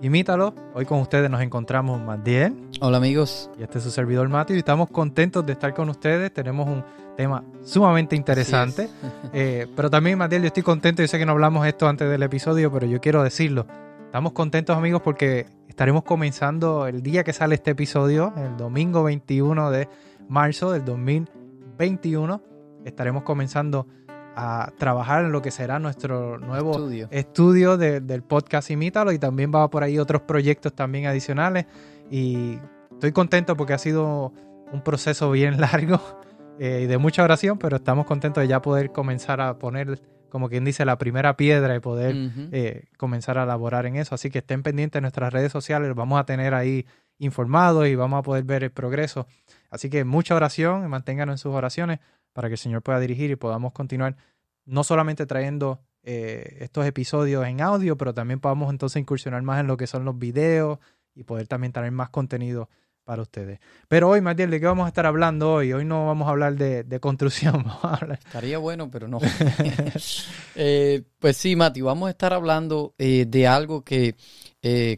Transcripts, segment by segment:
Imítalo. Hoy con ustedes nos encontramos Matiel. Hola amigos. Y este es su servidor Mati y estamos contentos de estar con ustedes. Tenemos un tema sumamente interesante. Eh, pero también Matiel, yo estoy contento. Yo sé que no hablamos esto antes del episodio, pero yo quiero decirlo. Estamos contentos amigos porque estaremos comenzando el día que sale este episodio, el domingo 21 de marzo del 2021. Estaremos comenzando a trabajar en lo que será nuestro nuevo Estudio. estudio de- del podcast Imítalo y también va por ahí otros proyectos también adicionales y estoy contento porque ha sido un proceso bien largo eh, y de mucha oración, pero estamos contentos de ya poder comenzar a poner, como quien dice, la primera piedra y poder eh, comenzar a elaborar en eso. Así que estén pendientes de nuestras redes sociales, los vamos a tener ahí informados y vamos a poder ver el progreso. Así que mucha oración, manténganos en sus oraciones para que el Señor pueda dirigir y podamos continuar no solamente trayendo eh, estos episodios en audio, pero también podamos entonces incursionar más en lo que son los videos y poder también traer más contenido para ustedes. Pero hoy, Matiel, ¿de qué vamos a estar hablando hoy? Hoy no vamos a hablar de, de construcción, Estaría bueno, pero no. Eh, pues sí, Mati, vamos a estar hablando eh, de algo que,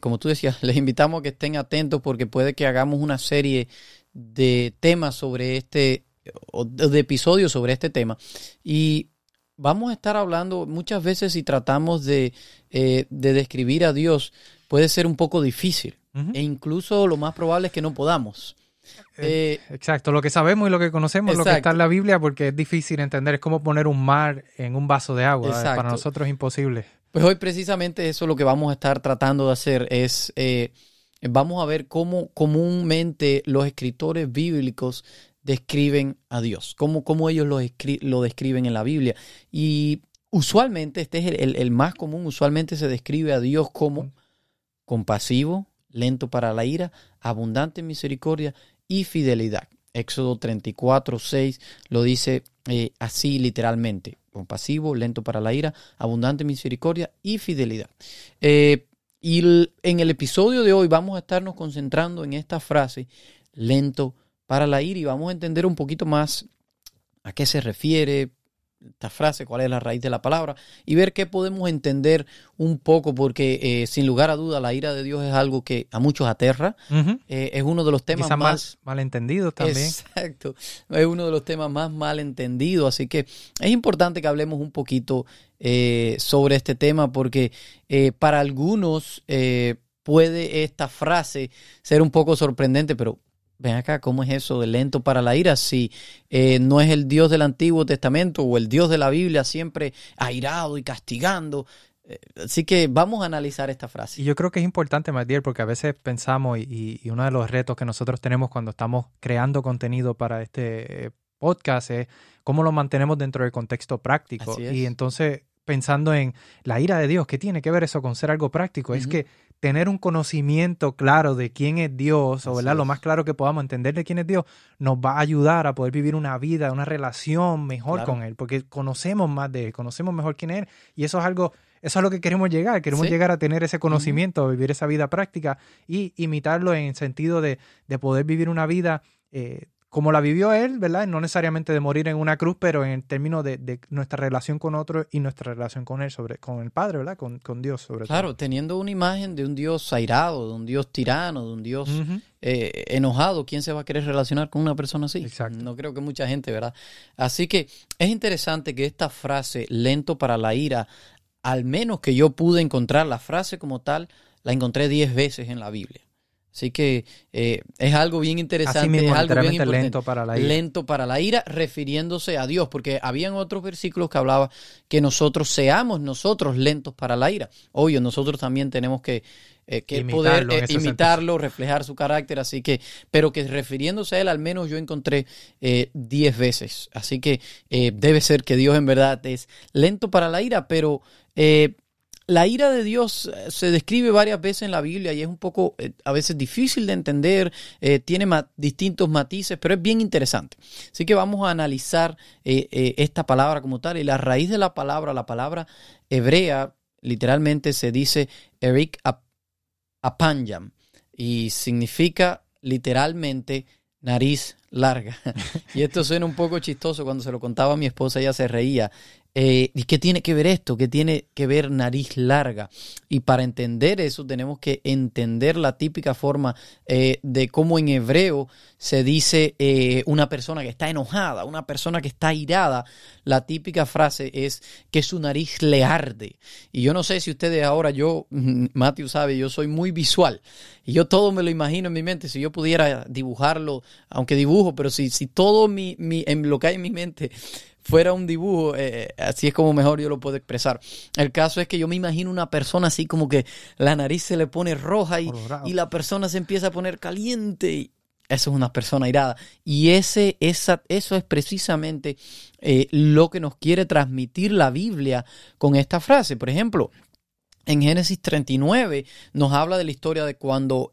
como tú decías, les invitamos a que estén atentos porque puede que hagamos una serie de temas sobre este, o de episodios sobre este tema. Y vamos a estar hablando muchas veces si tratamos de, eh, de describir a Dios, puede ser un poco difícil. E incluso lo más probable es que no podamos. Eh, Exacto, lo que sabemos y lo que conocemos, lo que está en la Biblia, porque es difícil entender, es como poner un mar en un vaso de agua, Exacto. para nosotros es imposible. Pues hoy precisamente eso es lo que vamos a estar tratando de hacer, es eh, vamos a ver cómo comúnmente los escritores bíblicos describen a Dios, cómo, cómo ellos lo, lo describen en la Biblia. Y usualmente, este es el, el- el más común, usualmente se describe a Dios como compasivo, lento para la ira, abundante en misericordia y fidelidad. Éxodo 34, 6 lo dice eh, así literalmente. Compasivo, lento para la ira, abundante en misericordia y fidelidad. Eh, y en el episodio de hoy vamos a estarnos concentrando en esta frase, lento para la ira, y vamos a entender un poquito más a qué se refiere esta frase, cuál es la raíz de la palabra, y ver qué podemos entender un poco, porque eh, sin lugar a duda la ira de Dios es algo que a muchos aterra, eh, es uno de los temas Quizás mal, más... malentendidos también. Exacto. Es uno de los temas más mal entendidos. Así que es importante que hablemos un poquito eh, sobre este tema porque para algunos puede esta frase ser un poco sorprendente, pero ven acá, ¿cómo es eso de lento para la ira? Si eh, no es el Dios del Antiguo Testamento o el Dios de la Biblia siempre airado y castigando. Eh, Así que vamos a analizar esta frase. Y yo creo que es importante, Matiel, porque a veces pensamos, y, y uno de los retos que nosotros tenemos cuando estamos creando contenido para este eh, podcast es cómo lo mantenemos dentro del contexto práctico. Así es. Y entonces, pensando en la ira de Dios, ¿qué tiene que ver eso con ser algo práctico? Es que tener un conocimiento claro de quién es Dios, o ¿verdad? lo más claro que podamos entender de quién es Dios, nos va a ayudar a poder vivir una vida, una relación mejor Claro. con Él, porque conocemos más de Él, conocemos mejor quién es Él, y eso es algo, eso es lo que queremos llegar, queremos Sí. llegar a tener ese conocimiento, vivir esa vida práctica y imitarlo en el sentido de, de poder vivir una vida eh, como la vivió Él, ¿verdad? No necesariamente de morir en una cruz, pero en el término de, de nuestra relación con otro y nuestra relación con Él, sobre, con el Padre, ¿verdad? Con, con Dios, sobre Claro, teniendo una imagen de un Dios airado, de un Dios tirano, de un Dios eh, enojado, ¿quién se va a querer relacionar con una persona así? Exacto. No creo que mucha gente, ¿verdad? Así que es interesante que esta frase, lento para la ira, al menos que yo pude encontrar la frase como tal, la encontré 10 veces en la Biblia. Así que eh, es algo bien interesante, mismo, es algo bien importante. lento para la ira. Lento para la ira, refiriéndose a Dios, porque habían otros versículos que hablaba que nosotros seamos nosotros lentos para la ira. Obvio, nosotros también tenemos que, eh, que Imitarlo poder eh, imitarlo, reflejar su carácter, así que, pero que refiriéndose a él, al menos yo encontré eh, 10 veces. Así que eh, debe ser que Dios en verdad es lento para la ira, pero eh, la ira de Dios eh, se describe varias veces en la Biblia y es un poco eh, a veces difícil de entender, eh, tiene distintos matices, pero es bien interesante. Así que vamos a analizar esta palabra como tal y la raíz de la palabra, la palabra hebrea, literalmente se dice Eric Apanjam y significa literalmente nariz larga. y esto suena un poco chistoso cuando se lo contaba a mi esposa, ella se reía. Eh, ¿Y qué tiene que ver esto? ¿Qué tiene que ver nariz larga? Y para entender eso tenemos que entender la típica forma eh, de cómo en hebreo se dice eh, una persona que está enojada, una persona que está irada. La típica frase es que su nariz le arde. Y yo no sé si ustedes ahora, yo, Matthew sabe, yo soy muy visual. Y yo todo me lo imagino en mi mente. Si yo pudiera dibujarlo, aunque dibujo, pero si, si todo mi, mi, en lo que hay en mi mente fuera un dibujo, eh, eh, así es como mejor yo lo puedo expresar. El caso es que yo me imagino una persona así como que la nariz se le pone roja y, y la persona se empieza a poner caliente. Y eso es una persona irada. Y ese, esa, eso es precisamente eh, lo que nos quiere transmitir la Biblia con esta frase. Por ejemplo, en Génesis 39 nos habla de la historia de cuando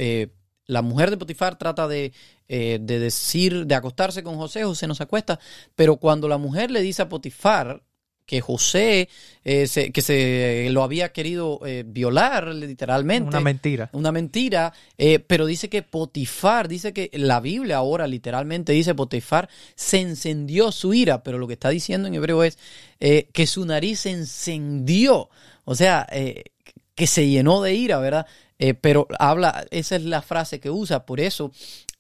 la mujer de Potifar trata de, eh, de, decir, de acostarse con José, José no se acuesta, pero cuando la mujer le dice a Potifar que José, eh, que se lo había querido eh, violar literalmente. Una mentira. Una mentira, pero dice que Potifar, dice que la Biblia ahora literalmente dice Potifar se encendió su ira, pero lo que está diciendo en hebreo es que su nariz se encendió, o sea, que se llenó de ira, ¿verdad? Pero habla, esa es la frase que usa, por eso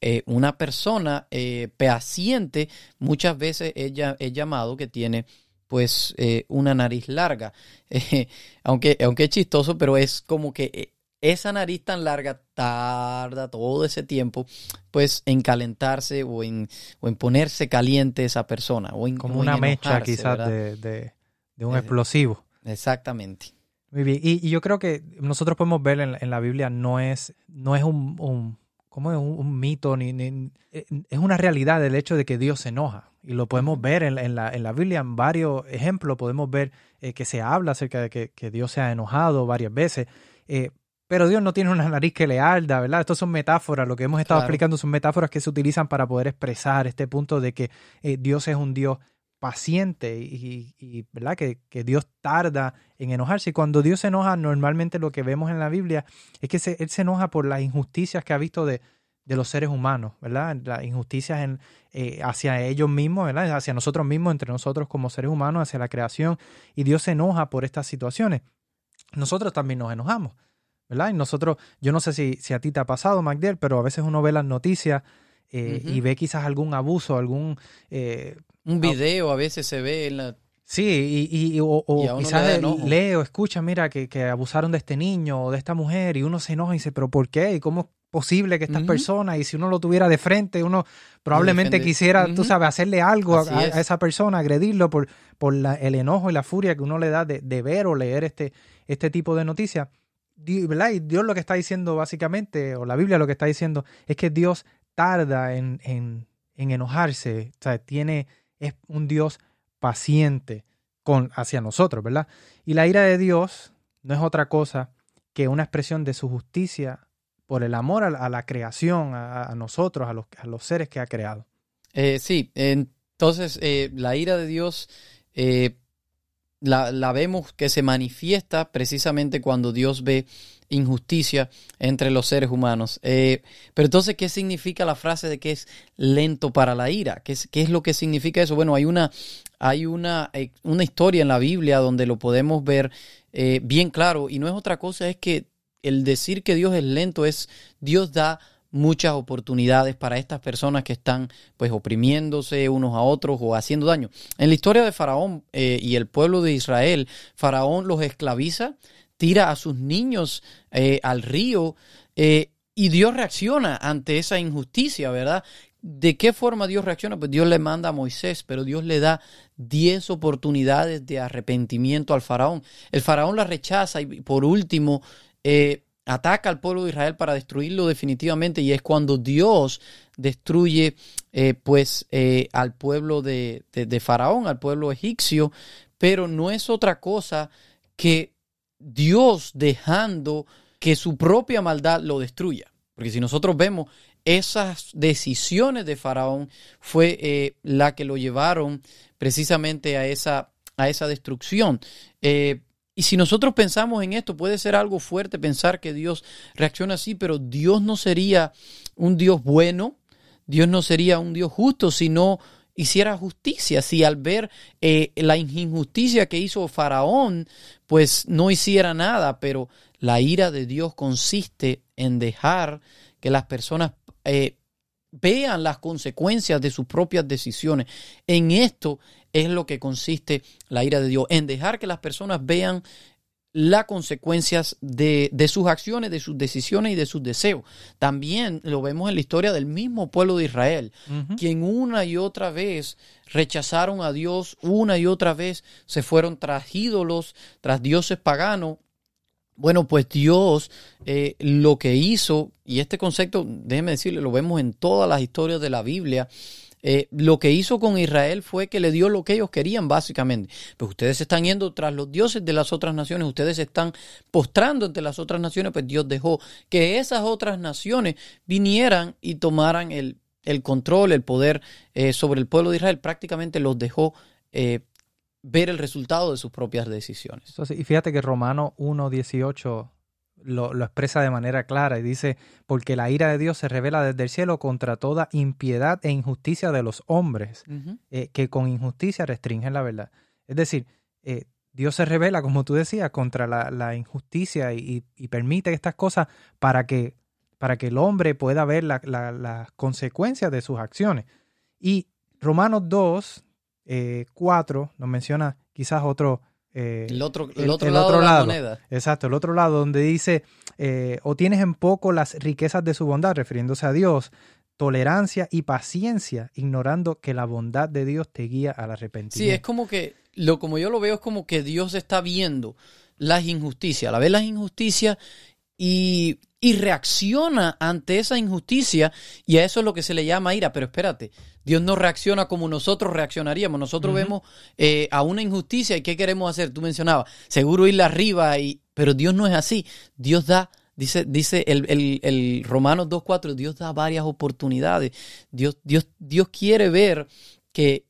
eh, una persona eh, paciente muchas veces ella es llamado que tiene pues una nariz larga, aunque, aunque es chistoso, pero es como que esa nariz tan larga tarda todo ese tiempo pues en calentarse o en, o en ponerse caliente esa persona. O en, como una mecha quizás de, de, un explosivo. Exactamente. Muy bien. Y, yo creo que nosotros podemos ver en, la Biblia no es, no es un, un ¿cómo es? Un, mito, ni, eh, es una realidad el hecho de que Dios se enoja. Y lo podemos ver en, la, en la Biblia, en varios ejemplos, podemos ver eh, que se habla acerca de que, Dios se ha enojado varias veces. Eh, pero Dios no tiene una nariz que le arda, ¿verdad? Estas son metáforas, lo que hemos estado explicando son metáforas que se utilizan para poder expresar este punto de que Dios es un Dios paciente y, ¿verdad? Que, Dios tarda en enojarse. Y cuando Dios se enoja, normalmente lo que vemos en la Biblia es que Él se enoja por las injusticias que ha visto de, los seres humanos, ¿verdad? Las injusticias en, eh, hacia ellos mismos, ¿verdad? Hacia nosotros mismos, entre nosotros como seres humanos, hacia la creación. Y Dios se enoja por estas situaciones. Nosotros también nos enojamos, ¿verdad? Y nosotros, yo no sé si, si a ti te ha pasado, Magdiel, pero a veces uno ve las noticias eh, y ve quizás algún abuso, algún... Eh, un video a veces se ve en la... Sí, y, o, quizás lee o escucha, mira, que, abusaron de este niño o de esta mujer y uno se enoja y dice, pero ¿por qué? ¿Y cómo es posible que estas personas, y si uno lo tuviera de frente, uno probablemente quisiera, tú sabes, hacerle algo a, esa persona, agredirlo por, por el enojo y la furia que uno le da de, ver o leer este, este tipo de noticias. ¿verdad? Y Dios lo que está diciendo básicamente, o la Biblia lo que está diciendo, es que Dios tarda en, en, en enojarse, o sea, tiene es un Dios paciente con, hacia nosotros, ¿verdad? Y la ira de Dios no es otra cosa que una expresión de su justicia por el amor a la, creación, a, nosotros, a los, seres que ha creado. Eh, sí, entonces eh, la ira de Dios eh, la, vemos que se manifiesta precisamente cuando Dios ve injusticia entre los seres humanos. Eh, pero entonces, ¿qué significa la frase de que es lento para la ira? ¿Qué es, qué es lo que significa eso? Bueno, hay una, hay una, eh, una historia en la Biblia donde lo podemos ver eh, bien claro y no es otra cosa, es que el decir que Dios es lento es Dios da muchas oportunidades para estas personas que están pues oprimiéndose unos a otros o haciendo daño. En la historia de Faraón y el pueblo de Israel, Faraón los esclaviza, tira a sus niños eh, al río eh, y Dios reacciona ante esa injusticia, ¿verdad? ¿De qué forma Dios reacciona? Pues Dios le manda a Moisés, pero Dios le da diez oportunidades de arrepentimiento al faraón. El faraón la rechaza y por último eh, ataca al pueblo de Israel para destruirlo definitivamente y es cuando Dios destruye pues al pueblo de, de, faraón, al pueblo egipcio, pero no es otra cosa que Dios dejando que su propia maldad lo destruya. Porque si nosotros vemos esas decisiones de Faraón fue eh, la que lo llevaron precisamente a esa, a esa destrucción. Eh, y si nosotros pensamos en esto, puede ser algo fuerte pensar que Dios reacciona así, pero Dios no sería un Dios bueno, Dios no sería un Dios justo si no hiciera justicia, si al ver eh, la injusticia que hizo Faraón, pues no hiciera nada, pero la ira de Dios consiste en dejar que las personas eh, vean las consecuencias de sus propias decisiones. En esto es lo que consiste la ira de Dios, en dejar que las personas vean las consecuencias de, sus acciones, de sus decisiones y de sus deseos. También lo vemos en la historia del mismo pueblo de Israel, quien una y otra vez rechazaron a Dios, una y otra vez se fueron tras ídolos, tras dioses paganos, bueno, pues Dios eh, lo que hizo, y este concepto, déjeme decirle, lo vemos en todas las historias de la Biblia, eh, lo que hizo con Israel fue que le dio lo que ellos querían, básicamente. Pues ustedes están yendo tras los dioses de las otras naciones, ustedes se están postrando ante las otras naciones, pues Dios dejó que esas otras naciones vinieran y tomaran el, control, el poder eh, sobre el pueblo de Israel, prácticamente los dejó ver el resultado de sus propias decisiones. y fíjate que Romano 1.18 lo, lo expresa de manera clara y dice, porque la ira de Dios se revela desde el cielo contra toda impiedad e injusticia de los hombres, eh, que con injusticia restringen la verdad. Es decir, eh, Dios se revela, como tú decías, contra la, injusticia y, permite estas cosas para que, para que el hombre pueda ver las consecuencias de sus acciones. Y Romanos 2, 4 eh, nos menciona quizás otro... Eh, el otro, el, otro lado de la moneda. Exacto, el otro lado donde dice, eh, o tienes en poco las riquezas de su bondad, refiriéndose a Dios, tolerancia y paciencia, ignorando que la bondad de Dios te guía al arrepentimiento. Sí, es como que, lo como yo lo veo, es como que Dios está viendo las injusticias, a la vez las injusticias y, y reacciona ante esa injusticia y a eso es lo que se le llama ira. Pero espérate, Dios no reacciona como nosotros reaccionaríamos. Nosotros vemos eh, a una injusticia y ¿qué queremos hacer? Tú mencionabas, seguro irle arriba, y, pero Dios no es así. Dios da Dice, dice el, el, el Romanos 2.4, Dios da varias oportunidades. Dios, Dios, Dios quiere ver que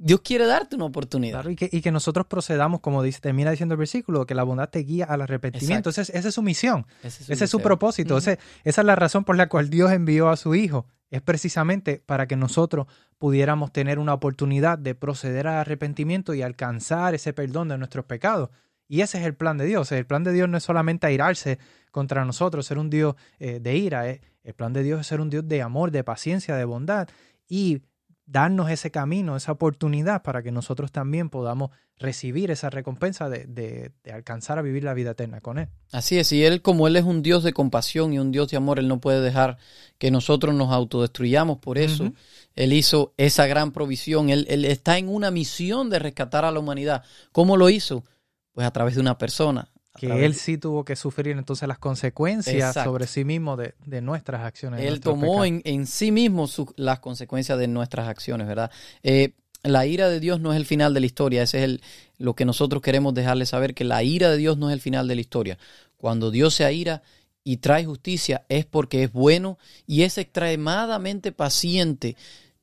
Dios quiere darte una oportunidad. y, que, nosotros procedamos, como dice, termina diciendo el versículo, que la bondad te guía al arrepentimiento. Esa es, su misión, ese es su, propósito. esa es la razón por la cual Dios envió a su Hijo. Es precisamente para que nosotros pudiéramos tener una oportunidad de proceder al arrepentimiento y alcanzar ese perdón de nuestros pecados. Y ese es el plan de Dios. El plan de Dios no es solamente airarse contra nosotros, ser un Dios eh, de ira. Eh. El plan de Dios es ser un Dios de amor, de paciencia, de bondad. Y darnos ese camino, esa oportunidad para que nosotros también podamos recibir esa recompensa de, alcanzar a vivir la vida eterna con Él. Así es, y Él como Él es un Dios de compasión y un Dios de amor, Él no puede dejar que nosotros nos autodestruyamos por eso. Él hizo esa gran provisión, él, él está en una misión de rescatar a la humanidad. ¿Cómo lo hizo? Pues a través de una persona, que él sí tuvo que sufrir entonces las consecuencias sobre sí mismo de, nuestras acciones. Él tomó en, sí mismo las consecuencias de nuestras acciones, ¿verdad? Eh, la ira de Dios no es el final de la historia, ese es el, lo que nosotros queremos dejarle saber, que la ira de Dios no es el final de la historia. Cuando Dios se ira y trae justicia es porque es bueno y es extremadamente paciente,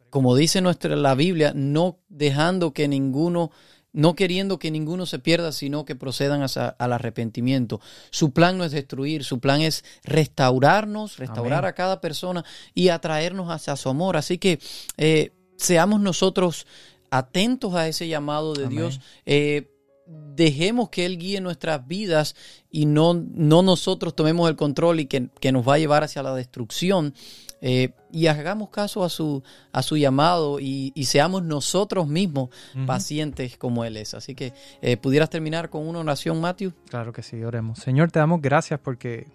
como dice nuestra la Biblia, no dejando que ninguno no queriendo que ninguno se pierda, sino que procedan al arrepentimiento. Su plan no es destruir, su plan es restaurarnos, restaurar a cada persona y atraernos hacia su amor. Así que eh, seamos nosotros atentos a ese llamado de Dios. Eh, dejemos que Él guíe nuestras vidas y no, no nosotros tomemos el control y que, que nos va a llevar hacia la destrucción. Eh, y hagamos caso a su, a su llamado y, seamos nosotros mismos pacientes como Él es. Así que, eh, ¿pudieras terminar con una oración, Matthew? Claro que sí, oremos. Señor, te damos gracias porque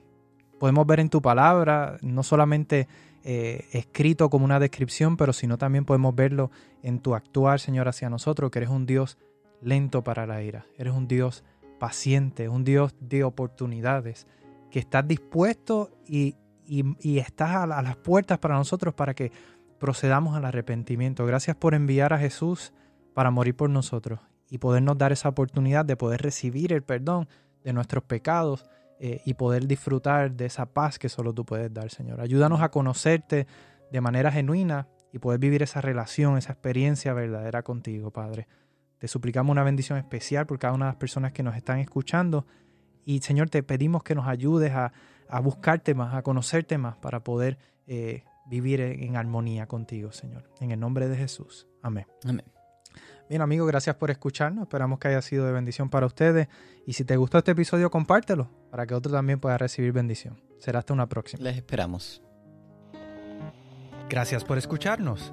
podemos ver en tu palabra, no solamente eh, escrito como una descripción, pero sino también podemos verlo en tu actuar, Señor, hacia nosotros, que eres un Dios lento para la ira, eres un Dios paciente, un Dios de oportunidades, que estás dispuesto y, y, estás a, las puertas para nosotros para que procedamos al arrepentimiento. Gracias por enviar a Jesús para morir por nosotros y podernos dar esa oportunidad de poder recibir el perdón de nuestros pecados eh, y poder disfrutar de esa paz que solo tú puedes dar, Señor. Ayúdanos a conocerte de manera genuina y poder vivir esa relación, esa experiencia verdadera contigo, Padre. Te suplicamos una bendición especial por cada una de las personas que nos están escuchando. Y Señor, te pedimos que nos ayudes a, buscarte más, a conocerte más, para poder eh, vivir en, armonía contigo, Señor. En el nombre de Jesús. Amén. Amén. Bien, amigos, gracias por escucharnos. Esperamos que haya sido de bendición para ustedes. Y si te gustó este episodio, compártelo para que otro también pueda recibir bendición. Será hasta una próxima. Les esperamos. Gracias por escucharnos.